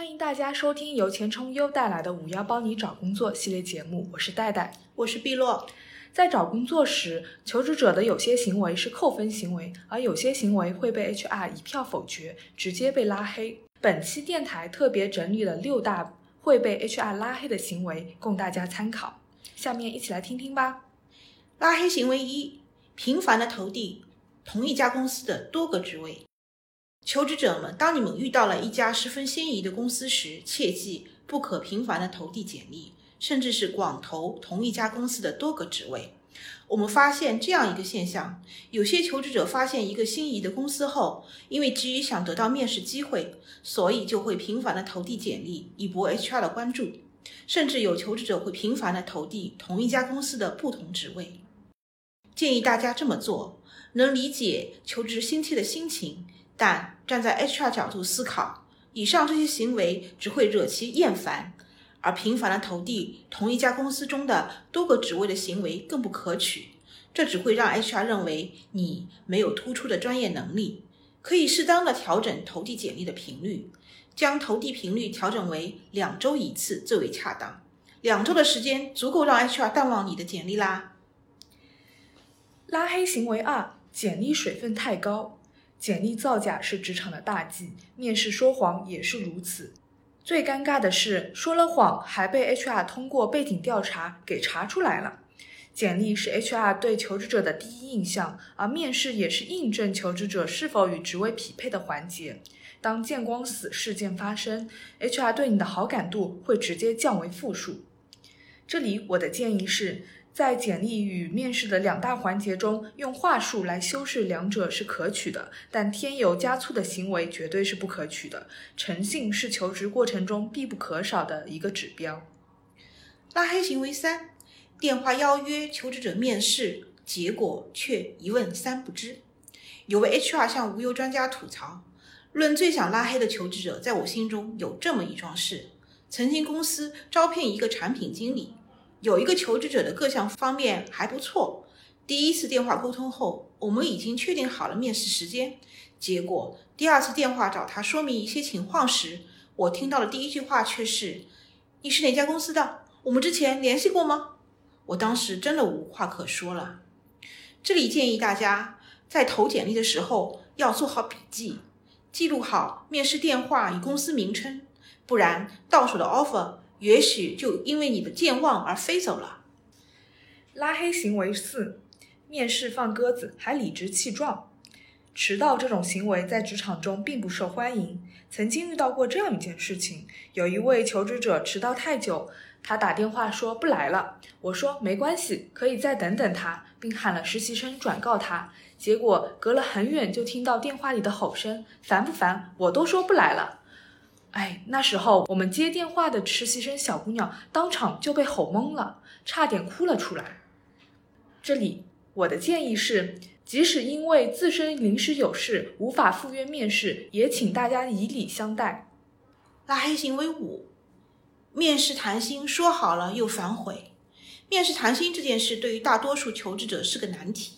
欢迎大家收听由钱冲优带来的“五幺帮你找工作”系列节目，我是戴戴，我是碧落。在找工作时，求职者的有些行为是扣分行为，而有些行为会被 HR 一票否决，直接被拉黑。本期电台特别整理了六大会被 HR 拉黑的行为，供大家参考。下面一起来听听吧。拉黑行为一：频繁的投递同一家公司的多个职位。求职者们，当你们遇到了一家十分心仪的公司时，切记不可频繁的投递简历，甚至是广投同一家公司的多个职位。我们发现这样一个现象：有些求职者发现一个心仪的公司后，因为急于想得到面试机会，所以就会频繁的投递简历，以博 HR 的关注。甚至有求职者会频繁的投递同一家公司的不同职位。建议大家这么做，能理解求职心切的心情。但站在 HR 角度思考，以上这些行为只会惹其厌烦，而频繁的投递同一家公司中的多个职位的行为更不可取。这只会让 HR 认为你没有突出的专业能力。可以适当的调整投递简历的频率，将投递频率调整为两周一次最为恰当。两周的时间足够让 HR 淡忘你的简历啦。拉黑行为二：简历水分太高。简历造假是职场的大忌，面试说谎也是如此。最尴尬的是，说了谎还被 HR 通过背景调查给查出来了。简历是 HR 对求职者的第一印象，而面试也是印证求职者是否与职位匹配的环节。当见光死事件发生，HR 对你的好感度会直接降为负数。这里我的建议是。在简历与面试的两大环节中，用话术来修饰两者是可取的，但添油加醋的行为绝对是不可取的。诚信是求职过程中必不可少的一个指标。拉黑行为三：电话邀约求职者面试，结果却一问三不知。有位 HR 向无忧专家吐槽：“论最想拉黑的求职者，在我心中有这么一桩事：曾经公司招聘一个产品经理。”有一个求职者的各项方面还不错。第一次电话沟通后，我们已经确定好了面试时间。结果第二次电话找他说明一些情况时，我听到的第一句话却是：“你是哪家公司的？我们之前联系过吗？”我当时真的无话可说了。这里建议大家在投简历的时候要做好笔记，记录好面试电话与公司名称，不然到手的 offer。也许就因为你的健忘而飞走了。拉黑行为四：面试放鸽子还理直气壮。迟到这种行为在职场中并不受欢迎。曾经遇到过这样一件事情：有一位求职者迟到太久，他打电话说不来了。我说没关系，可以再等等他，并喊了实习生转告他。结果隔了很远就听到电话里的吼声：“烦不烦？我都说不来了。”哎，那时候我们接电话的实习生小姑娘当场就被吼懵了，差点哭了出来。这里我的建议是，即使因为自身临时有事无法赴约面试，也请大家以礼相待。拉黑行为五：面试谈心说好了又反悔。面试谈心这件事对于大多数求职者是个难题。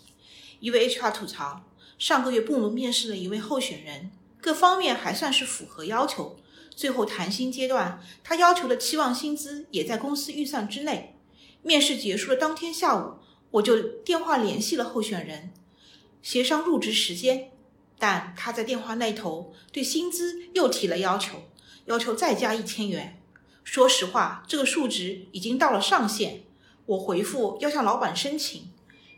一位 HR 吐槽，上个月部门面试了一位候选人，各方面还算是符合要求。最后谈薪阶段，他要求的期望薪资也在公司预算之内。面试结束的当天下午，我就电话联系了候选人，协商入职时间。但他在电话那头对薪资又提了要求，要求再加一千元。说实话，这个数值已经到了上限。我回复要向老板申请。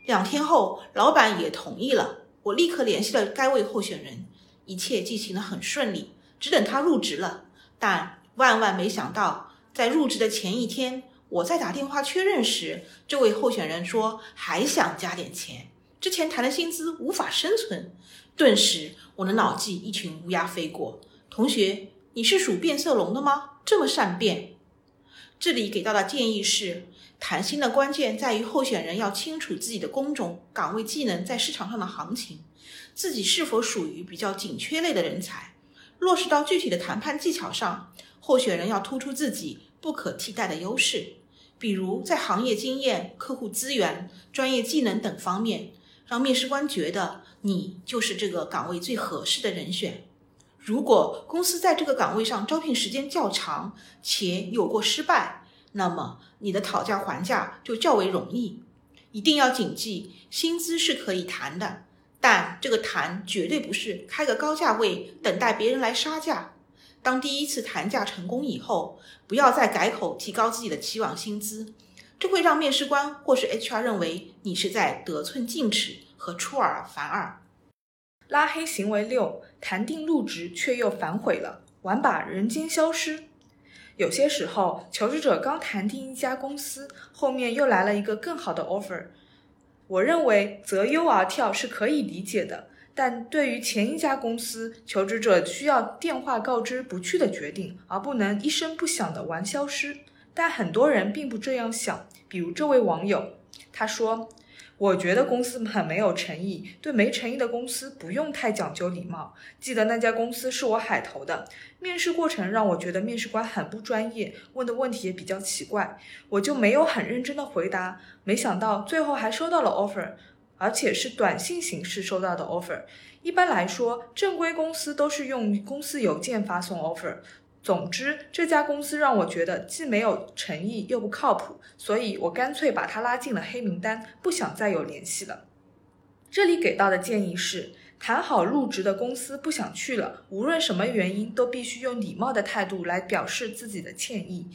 两天后，老板也同意了。我立刻联系了该位候选人，一切进行的很顺利，只等他入职了。但万万没想到，在入职的前一天，我在打电话确认时，这位候选人说还想加点钱，之前谈的薪资无法生存。顿时，我的脑际一群乌鸦飞过。同学，你是属变色龙的吗？这么善变？这里给到的建议是，谈薪的关键在于候选人要清楚自己的工种、岗位、技能在市场上的行情，自己是否属于比较紧缺类的人才。落实到具体的谈判技巧上，候选人要突出自己不可替代的优势，比如在行业经验、客户资源、专业技能等方面，让面试官觉得你就是这个岗位最合适的人选。如果公司在这个岗位上招聘时间较长且有过失败，那么你的讨价还价就较为容易。一定要谨记，薪资是可以谈的，但这个谈绝对不是开个高价位等待别人来杀价。当第一次谈价成功以后，不要再改口提高自己的期望薪资，这会让面试官或是 HR 认为你是在得寸进尺和出尔反尔。拉黑行为六：谈定入职却又反悔了，玩把人间消失。有些时候，求职者刚谈定一家公司，后面又来了一个更好的 offer。我认为择优而跳是可以理解的。但对于前一家公司，求职者需要电话告知不去的决定，而不能一声不响的玩消失。但很多人并不这样想，比如这位网友，他说：“我觉得公司很没有诚意，对没诚意的公司不用太讲究礼貌。记得那家公司是我海投的，面试过程让我觉得面试官很不专业，问的问题也比较奇怪，我就没有很认真的回答。没想到最后还收到了 offer。”而且是短信形式收到的 offer。一般来说，正规公司都是用公司邮件发送 offer。总之，这家公司让我觉得既没有诚意又不靠谱，所以我干脆把他拉进了黑名单，不想再有联系了。这里给到的建议是：谈好入职的公司不想去了，无论什么原因，都必须用礼貌的态度来表示自己的歉意。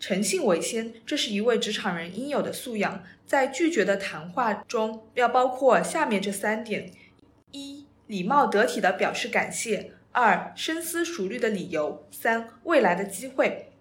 诚信为先，这是一位职场人应有的素养。在拒绝的谈话中，要包括下面这三点：一、礼貌得体的表示感谢；二、深思熟虑的理由；三、未来的机会。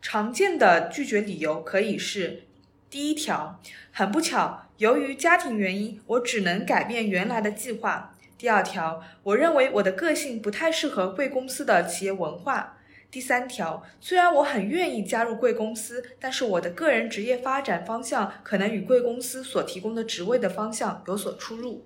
常见的拒绝理由可以是：第一条，很不巧，由于家庭原因，我只能改变原来的计划；第二条，我认为我的个性不太适合贵公司的企业文化。第三条，虽然我很愿意加入贵公司，但是我的个人职业发展方向可能与贵公司所提供的职位的方向有所出入。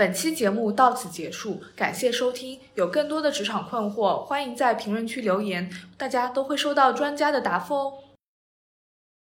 本期节目到此结束，感谢收听。有更多的职场困惑，欢迎在评论区留言，大家都会收到专家的答复哦。